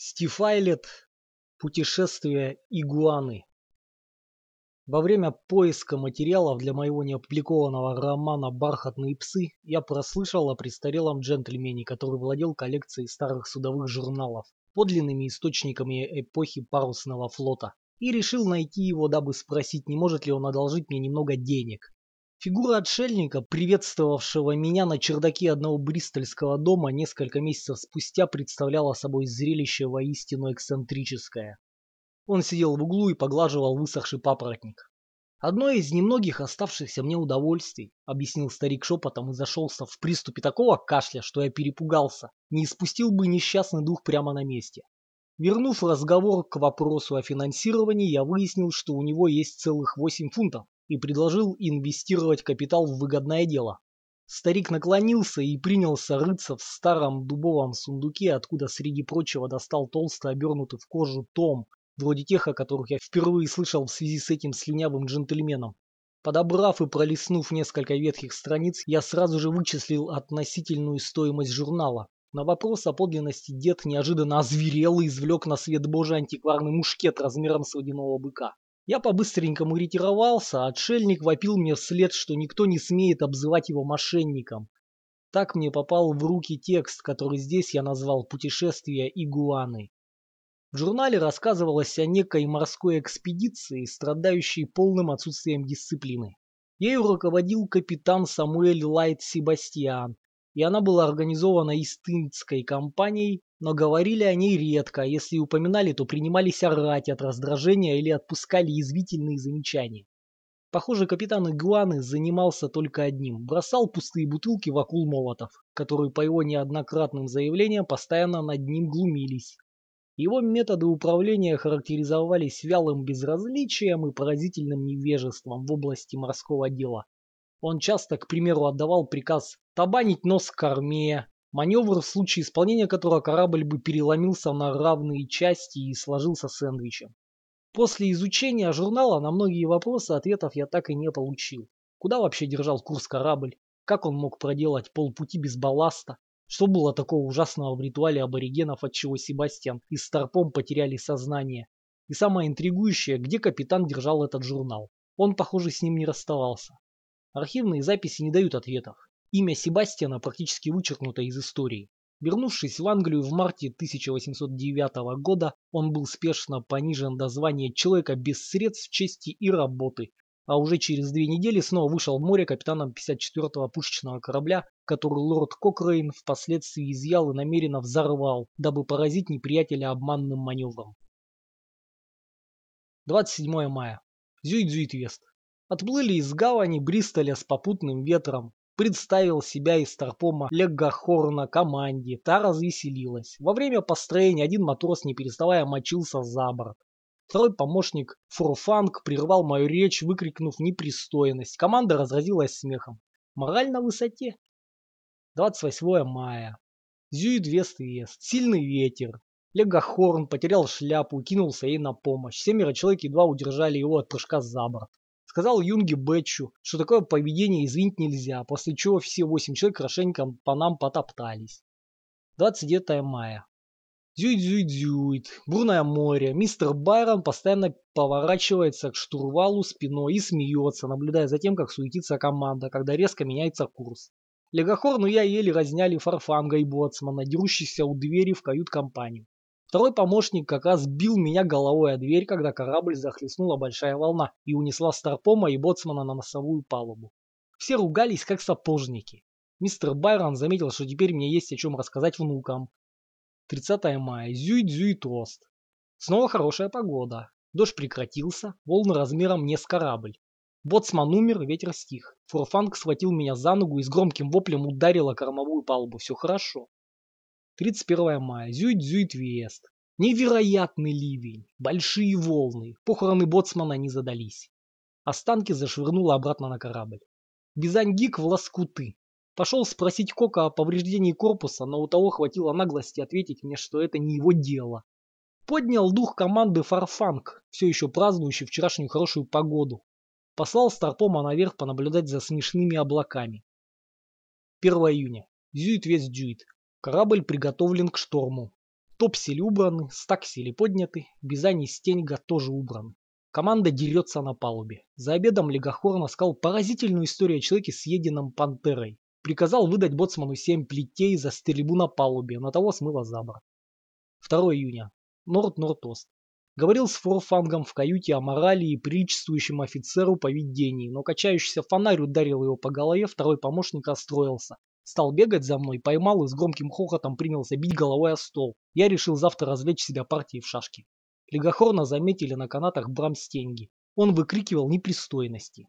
Стифайлет. Путешествие игуаны. Во время поиска материалов для моего неопубликованного романа «Бархатные псы» я прослышал о престарелом джентльмене, который владел коллекцией старых судовых журналов, подлинными источниками эпохи парусного флота, и решил найти его, дабы спросить, не может ли он одолжить мне немного денег. Фигура отшельника, приветствовавшего меня на чердаке одного бристольского дома несколько месяцев спустя, представляла собой зрелище воистину эксцентрическое. Он сидел в углу и поглаживал высохший папоротник. «Одно из немногих оставшихся мне удовольствий», — объяснил старик шепотом и зашелся в приступе такого кашля, что я перепугался, не испустил бы несчастный дух прямо на месте. Вернув разговор к вопросу о финансировании, я выяснил, что у него есть целых 8 фунтов, и предложил инвестировать капитал в выгодное дело. Старик наклонился и принялся рыться в старом дубовом сундуке, откуда среди прочего достал толсто обернутый в кожу том, вроде тех, о которых я впервые слышал в связи с этим слюнявым джентльменом. Подобрав и пролистнув несколько ветхих страниц, я сразу же вычислил относительную стоимость журнала. На вопрос о подлинности дед неожиданно озверел и извлек на свет божий антикварный мушкет размером с водяного быка. Я по-быстренькому ретировался, а отшельник вопил мне вслед, что никто не смеет обзывать его мошенником. Так мне попал в руки текст, который здесь я назвал «Путешествие игуаны». В журнале рассказывалось о некой морской экспедиции, страдающей полным отсутствием дисциплины. Ею руководил капитан Самуэль Лайт Себастьян, и она была организована Истинской компанией, но говорили о ней редко, если упоминали, то принимались орать от раздражения или отпускали язвительные замечания. Похоже, капитан Игуаны занимался только одним – бросал пустые бутылки в акул молотов, которые по его неоднократным заявлениям постоянно над ним глумились. Его методы управления характеризовались вялым безразличием и поразительным невежеством в области морского дела. Он часто, к примеру, отдавал приказ табанить нос к корме, маневр, в случае исполнения которого корабль бы переломился на равные части и сложился сэндвичем. После изучения журнала на многие вопросы ответов я так и не получил. Куда вообще держал курс корабль? Как он мог проделать полпути без балласта? Что было такого ужасного в ритуале аборигенов, от чего Себастьян и Старпом потеряли сознание? И самое интригующее, где капитан держал этот журнал? Он, похоже, с ним не расставался. Архивные записи не дают ответов. Имя Себастьяна практически вычеркнуто из истории. Вернувшись в Англию в марте 1809 года, он был спешно понижен до звания человека без средств, чести и работы, а уже через две недели снова вышел в море капитаном 54-го пушечного корабля, который лорд Кокрейн впоследствии изъял и намеренно взорвал, дабы поразить неприятеля обманным маневром. 27 мая. Зюит-Зюит-Вест. Отплыли из гавани Бристоля с попутным ветром. Представил себя из Старпома Легахорна команде. Та развеселилась. Во время построения один матрос не переставая мочился за борт. Второй помощник Фурфанг прервал мою речь, выкрикнув непристойность. Команда разразилась смехом. Мораль на высоте. 28 мая. Зюит вест. Сильный ветер. Легахорн потерял шляпу и кинулся ей на помощь. Семеро человек едва удержали его от прыжка за борт. Сказал Юнге Бэтчу, что такое поведение извинить нельзя, после чего все восемь человек хорошенько по нам потоптались. 29 мая. Зюит-зюит-зюит, бурное море. Мистер Байрон постоянно поворачивается к штурвалу спиной и смеется, наблюдая за тем, как суетится команда, когда резко меняется курс. Легохорну я еле разняли фарфанга и боцмана, дерущихся у двери в кают-компанию. Второй помощник как раз бил меня головой о дверь, когда корабль захлестнула большая волна и унесла Старпома и Боцмана на носовую палубу. Все ругались, как сапожники. Мистер Байрон заметил, что теперь мне есть о чем рассказать внукам. 30 мая. Зюит-зюит-ост. Снова хорошая погода. Дождь прекратился, волны размером не с корабль. Боцман умер, ветер стих. Фурфанг схватил меня за ногу и с громким воплем ударил о кормовую палубу. Все хорошо. 31 мая. Зюит-зюит-вест. Невероятный ливень. Большие волны. Похороны боцмана не задались. Останки зашвырнуло обратно на корабль. Бизангик в лоскуты. Пошел спросить Кока о повреждении корпуса, но у того хватило наглости ответить мне, что это не его дело. Поднял дух команды Фарфанг, все еще празднующий вчерашнюю хорошую погоду. Послал Старпома наверх понаблюдать за смешными облаками. 1 июня. Зюит весь дюит. Корабль приготовлен к шторму. Топсели убраны, стаксели подняты, Бизани и Стеньга тоже убраны. Команда дерется на палубе. За обедом Легохорн рассказал поразительную историю о человеке, съеденном пантерой. Приказал выдать боцману семь плетей за стрельбу на палубе, на того смыло за борт. 2 июня. Норд-Норд-Ост. Говорил с Форфангом в каюте о морали и приличествующем офицеру поведении, но качающийся фонарь ударил его по голове, второй помощник расстроился. Стал бегать за мной, поймал и с громким хохотом принялся бить головой о стол. Я решил завтра развлечь себя партией в шашки. Легохорна заметили на канатах Брамстенги. Он выкрикивал непристойности.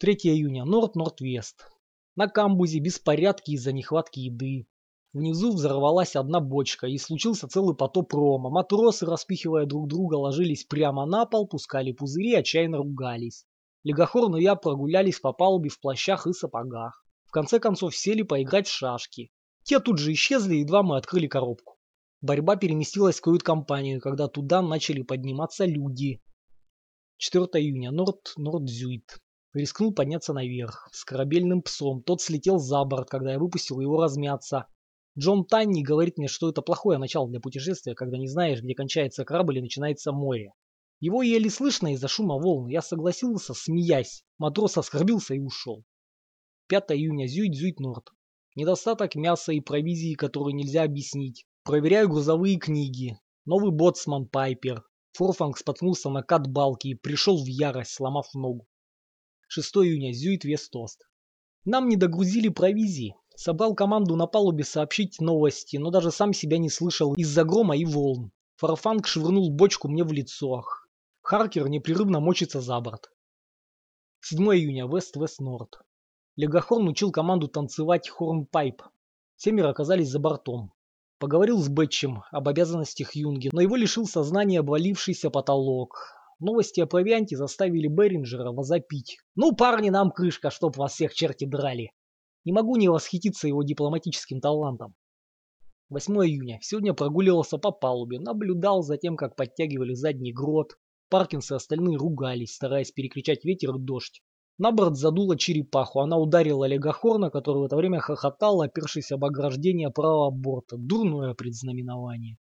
3 июня. Норд-Норд-Вест. На камбузе беспорядки из-за нехватки еды. Внизу взорвалась одна бочка, и случился целый потоп рома. Матросы, распихивая друг друга, ложились прямо на пол, пускали пузыри, отчаянно ругались. Легохорн и я прогулялись по палубе в плащах и сапогах. В конце концов сели поиграть в шашки. Те тут же исчезли, едва мы открыли коробку. Борьба переместилась в кают-компанию, когда туда начали подниматься люди. 4 июня. Норд Нордзюит. Рискнул подняться наверх. С корабельным псом. Тот слетел за борт, когда я выпустил его размяться. Джон Танни говорит мне, что это плохое начало для путешествия, когда не знаешь, где кончается корабль и начинается море. Его еле слышно из-за шума волн. Я согласился, смеясь. Матрос оскорбился и ушел. 5 июня. Зюит-Зюит Норд. Недостаток мяса и провизии, которую нельзя объяснить. Проверяю грузовые книги. Новый боцман Пайпер. Форфанг споткнулся на кат-балке и пришел в ярость, сломав ногу. 6 июня. Зюит Вестост. Нам не догрузили провизии. Собрал команду на палубе сообщить новости, но даже сам себя не слышал из-за грома и волн. Фарфанг швырнул бочку мне в лицо. Харкер непрерывно мочится за борт. 7 июня. Вест-Вест-Норд. Легохорн учил команду танцевать хорнпайп. Семеро оказались за бортом. Поговорил с Бэтчем об обязанностях юнги, но его лишил сознания обвалившийся потолок. Новости о провианте заставили Беринджера возопить. «Ну, парни, нам крышка, чтоб вас всех черти драли!» Не могу не восхититься его дипломатическим талантом. 8 июня. Сегодня прогуливался по палубе, наблюдал за тем, как подтягивали задний грот. Паркинс и остальные ругались, стараясь перекричать ветер и дождь. На борт задуло черепаху, она ударила Легохорна, который в это время хохотал, опершись об ограждение правого борта. Дурное предзнаменование.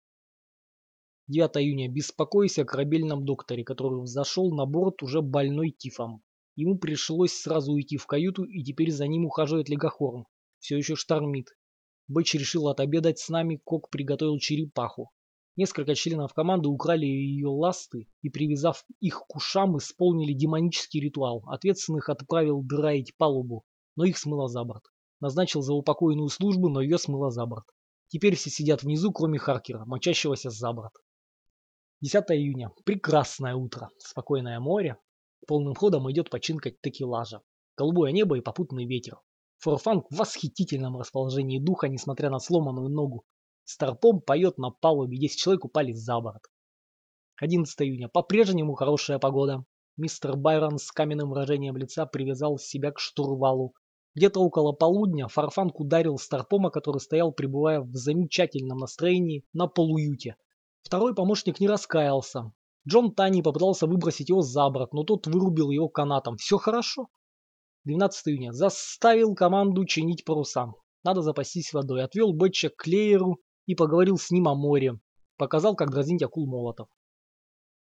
9 июня. Беспокойся о корабельном докторе, который взошел на борт уже больной тифом. Ему пришлось сразу уйти в каюту, и теперь за ним ухаживает Легохорн. Все еще штормит. Бэч решил отобедать с нами, Кок приготовил черепаху. Несколько членов команды украли ее ласты и, привязав их к ушам, исполнили демонический ритуал. Ответственных отправил драить палубу, но их смыло за борт. Назначил за упокойную службу, но ее смыло за борт. Теперь все сидят внизу, кроме Харкера, мочащегося за борт. 10 июня. Прекрасное утро. Спокойное море, Полным ходом идет починка текелажа. Голубое небо и попутный ветер. Форфанг в восхитительном расположении духа, несмотря на сломанную ногу. Старпом поет на палубе, 10 человек упали за борт. 11 июня. По-прежнему хорошая погода. Мистер Байрон с каменным выражением лица привязал себя к штурвалу. Где-то около полудня Фарфанг ударил Старпома, который стоял, пребывая в замечательном настроении, на полуюте. Второй помощник не раскаялся. Джон Тани попытался выбросить его за борт, но тот вырубил его канатом. Все хорошо. 12 июня. Заставил команду чинить паруса. Надо запастись водой. Отвел Бэтча к Лееру и поговорил с ним о море. Показал, как дразнить акул молотов.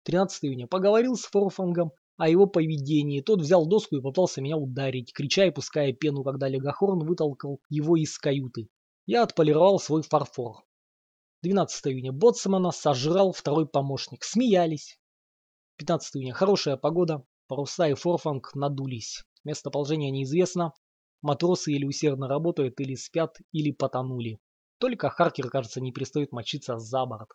13 июня. Поговорил с Форфангом о его поведении. Тот взял доску и попытался меня ударить, крича и пуская пену, когда Легохорн вытолкал его из каюты. Я отполировал свой фарфор. 12 июня. Боцмана сожрал второй помощник. Смеялись. 15 июня. Хорошая погода. Паруса и форфанг надулись. Местоположение неизвестно. Матросы или усердно работают, или спят, или потонули. Только Харкер, кажется, не перестает мочиться за борт.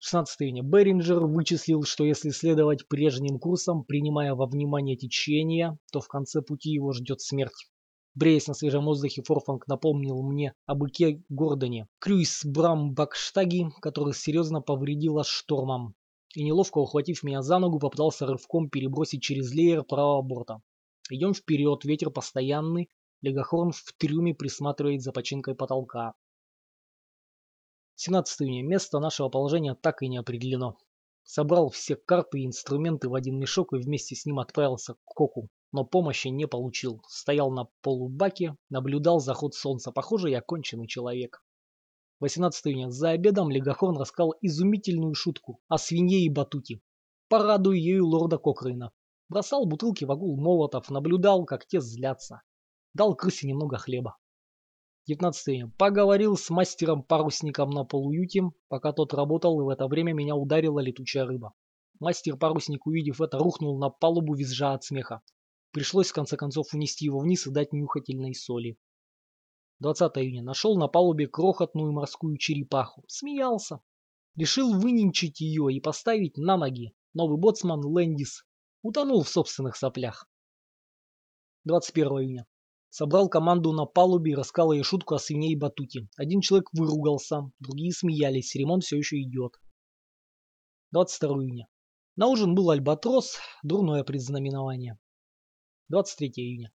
16 июня. Беринджер вычислил, что если следовать прежним курсам, принимая во внимание течение, то в конце пути его ждет смерть. Бреясь на свежем воздухе, Форфанг напомнил мне об Ике Гордоне, Крюйс Брамбакштаги, который серьезно повредила штормом, и неловко ухватив меня за ногу, попытался рывком перебросить через леер правого борта. Идем вперед, ветер постоянный, Легохорн в трюме присматривает за починкой потолка. 17 июня. Место нашего положения так и не определено. Собрал все карты и инструменты в один мешок и вместе с ним отправился к Коку но помощи не получил. Стоял на полубаке, наблюдал заход солнца. Похоже, я конченый человек. 18 июня. За обедом Легохорн рассказал изумительную шутку о свинье и батуте. Порадуй ею лорда Кокрейна. Бросал бутылки в огул молотов, наблюдал, как те злятся. Дал крысе немного хлеба. 19 июня. Поговорил с мастером-парусником на полуюте, пока тот работал, и в это время меня ударила летучая рыба. Мастер-парусник, увидев это, рухнул на палубу, визжа от смеха. Пришлось, в конце концов, унести его вниз и дать нюхательной соли. 20 июня. Нашел на палубе крохотную морскую черепаху. Смеялся. Решил выненчить ее и поставить на ноги. Новый боцман Лэндис утонул в собственных соплях. 21 июня. Собрал команду на палубе и рассказал ей шутку о свине и батуте. Один человек выругался, другие смеялись, ремонт все еще идет. 22 июня. На ужин был альбатрос, дурное предзнаменование. 23 июня.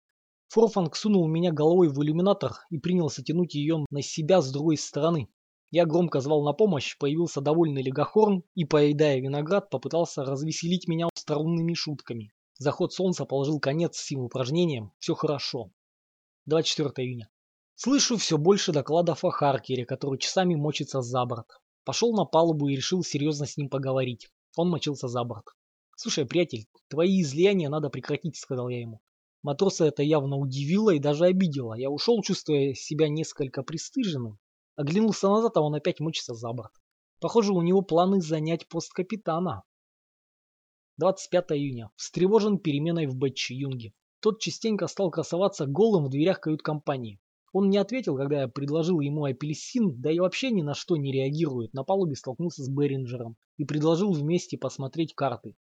Форфанг сунул меня головой в иллюминатор и принялся тянуть ее на себя с другой стороны. Я громко звал на помощь, появился довольный легохорн и, поедая виноград, попытался развеселить меня остроумными шутками. Заход солнца положил конец всем упражнениям, все хорошо. 24 июня. Слышу все больше докладов о Харкере, который часами мочится за борт. Пошел на палубу и решил серьезно с ним поговорить. Он мочился за борт. «Слушай, приятель, твои излияния надо прекратить», — сказал я ему. Матроса это явно удивило и даже обидело. Я ушел, чувствуя себя несколько пристыженным. Оглянулся назад, а он опять мочится за борт. Похоже, у него планы занять пост капитана. 25 июня. Встревожен переменой в Бэтче Юнге. Тот частенько стал красоваться голым в дверях кают-компании. Он не ответил, когда я предложил ему апельсин, да и вообще ни на что не реагирует. На палубе столкнулся с Беринджером и предложил вместе посмотреть карты.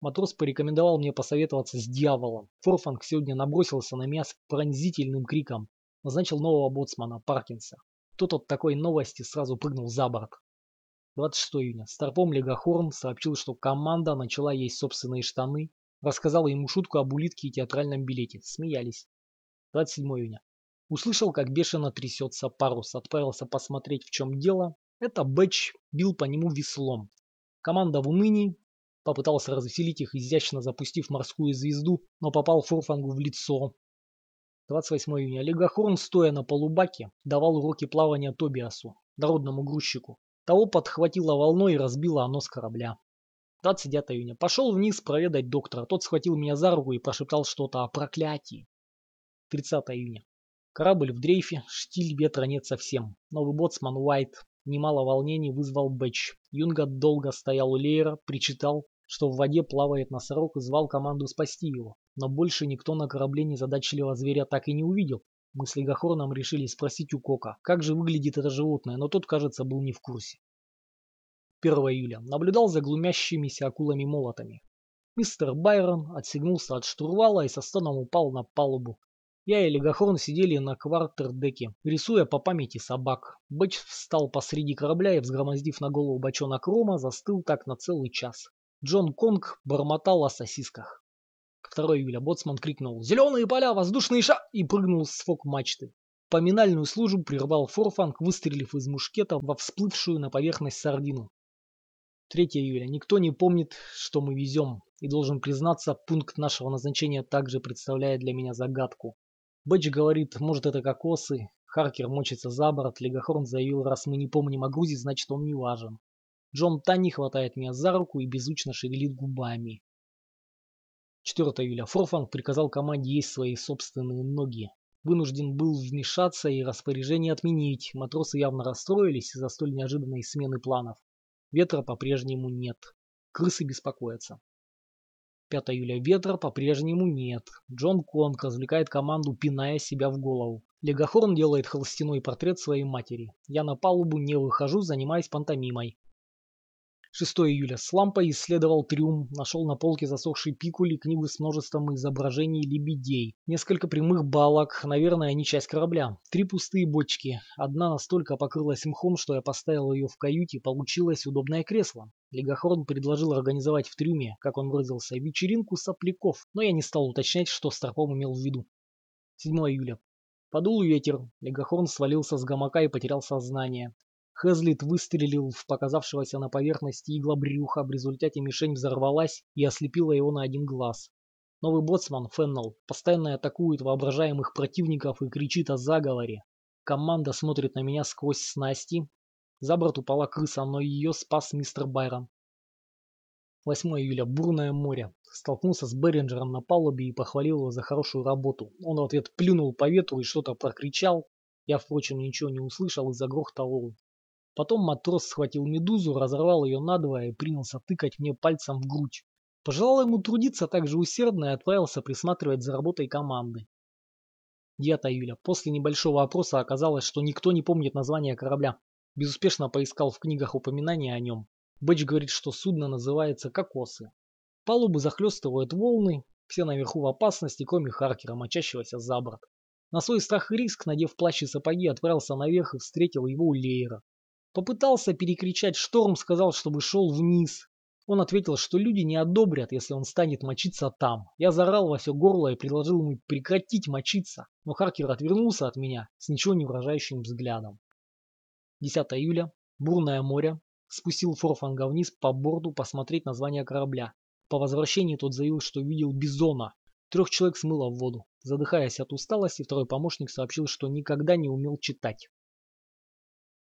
Матрос порекомендовал мне посоветоваться с дьяволом. Форфанг сегодня набросился на меня с пронзительным криком. Назначил нового боцмана, Паркинса. Тот от такой новости сразу прыгнул за борт. 26 июня. Старпом Легохорн сообщил, что команда начала есть собственные штаны. Рассказал ему шутку об улитке и театральном билете. Смеялись. 27 июня. Услышал, как бешено трясется парус, отправился посмотреть, в чем дело. Это Бэтч бил по нему веслом. Команда в унынии, попытался развеселить их, изящно запустив морскую звезду, но попал Фурфангу в лицо. 28 июня. Легохорн, стоя на полубаке, давал уроки плавания Тобиасу, народному грузчику. Того подхватило волной и разбило оно с корабля. 29 июня. Пошел вниз проведать доктора. Тот схватил меня за руку и прошептал что-то о проклятии. 30 июня. Корабль в дрейфе, штиль ветра нет совсем. Новый боцман Уайт немало волнений вызвал Бэтч. Юнга долго стоял у леера, причитал, что в воде плавает носорог и звал команду спасти его. Но больше никто на корабле незадачливого зверя так и не увидел. Мы с Легохорном решили спросить у Кока, как же выглядит это животное, но тот, кажется, был не в курсе. 1 июля. Наблюдал за глумящимися акулами-молотами. Мистер Байрон отсигнулся от штурвала и со стоном упал на палубу. Я и Легохорн сидели на квартердеке, рисуя по памяти собак. Бэч встал посреди корабля и, взгромоздив на голову бочонок рома, застыл так на целый час. Джон Конг бормотал о сосисках. 2 июля боцман крикнул «Зеленые поля, воздушные ша!» и прыгнул с фок-мачты. Поминальную службу прервал Форфанг, выстрелив из мушкета во всплывшую на поверхность сардину. 3 июля. Никто не помнит, что мы везем, и должен признаться, пункт нашего назначения также представляет для меня загадку. Бэдж говорит, может это кокосы, Харкер мочится за борт, Легохорн заявил, раз мы не помним о грузе, значит он не важен. Джон Танни хватает меня за руку и беззвучно шевелит губами. 4 июля. Форфанг приказал команде есть свои собственные ноги. Вынужден был вмешаться и распоряжение отменить. Матросы явно расстроились из-за столь неожиданной смены планов. Ветра по-прежнему нет. Крысы беспокоятся. 5 июля. Ветра по-прежнему нет. Джон Конг развлекает команду, пиная себя в голову. Легохорн делает холстяной портрет своей матери. Я на палубу не выхожу, занимаясь пантомимой. 6 июля. С лампой исследовал трюм, нашел на полке засохший пикуль и книгу с множеством изображений лебедей. Несколько прямых балок, наверное, они часть корабля. Три пустые бочки. Одна настолько покрылась мхом, что я поставил ее в каюте, получилось удобное кресло. Легохорн предложил организовать в трюме, как он выразился, вечеринку сопляков, но я не стал уточнять, что Старпом имел в виду. 7 июля. Подул ветер. Легохорн свалился с гамака и потерял сознание. Хезлит выстрелил в показавшегося на поверхности игла брюха, в результате мишень взорвалась и ослепила его на один глаз. Новый боцман, Феннел, постоянно атакует воображаемых противников и кричит о заговоре. Команда смотрит на меня сквозь снасти. За борт упала крыса, но ее спас мистер Байрон. 8 июля. Бурное море. Столкнулся с Беринджером на палубе и похвалил его за хорошую работу. Он в ответ плюнул по ветру и что-то прокричал. Я, впрочем, ничего не услышал и загрохтал он. Потом матрос схватил медузу, разорвал ее надвое и принялся тыкать мне пальцем в грудь. Пожелал ему трудиться так же усердно и отправился присматривать за работой команды. 9 июля. После небольшого опроса оказалось, что никто не помнит название корабля. Безуспешно поискал в книгах упоминания о нем. Бэч говорит, что судно называется «Кокосы». Палубы захлестывают волны, все наверху в опасности, кроме Харкера, мочащегося за борт. На свой страх и риск, надев плащ и сапоги, отправился наверх и встретил его у Леера. Попытался перекричать шторм, сказал, чтобы шел вниз. Он ответил, что люди не одобрят, если он станет мочиться там. Я заорал во все горло и предложил ему прекратить мочиться, но Харкер отвернулся от меня с ничего не выражающим взглядом. 10 июля. Бурное море спустил Форфанга вниз по борту посмотреть название корабля. По возвращении тот заявил, что видел бизона. Трех человек смыло в воду. Задыхаясь от усталости, второй помощник сообщил, что никогда не умел читать.